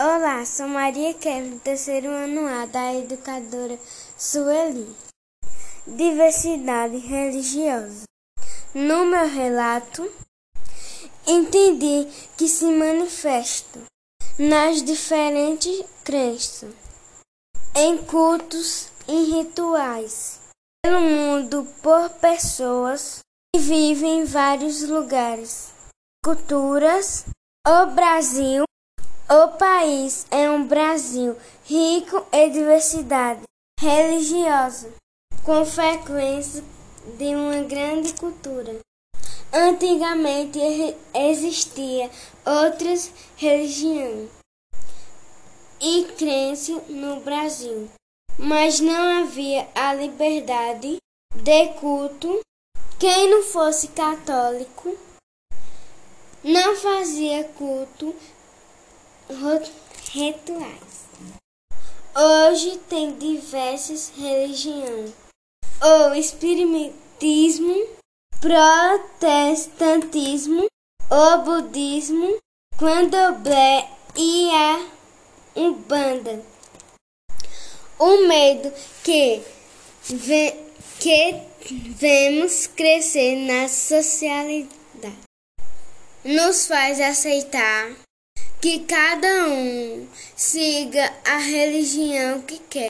Olá, sou Maria Kevin, terceiro ano A da educadora Sueli. Diversidade religiosa. No meu relato, entendi que se manifesta nas diferentes crenças, em cultos e rituais, pelo mundo por pessoas que vivem em vários lugares, culturas. O Brasil o país é um Brasil rico em diversidade religiosa, com frequência de uma grande cultura. Antigamente existia outras religiões e crenças no Brasil, mas não havia a liberdade de culto. Quem não fosse católico não fazia culto rituais. Hoje tem diversas religiões. O espiritismo, protestantismo, o budismo, candomblé e a umbanda. O medo que, ve, que vemos crescer na sociedade nos faz aceitar que cada um siga a religião que quer.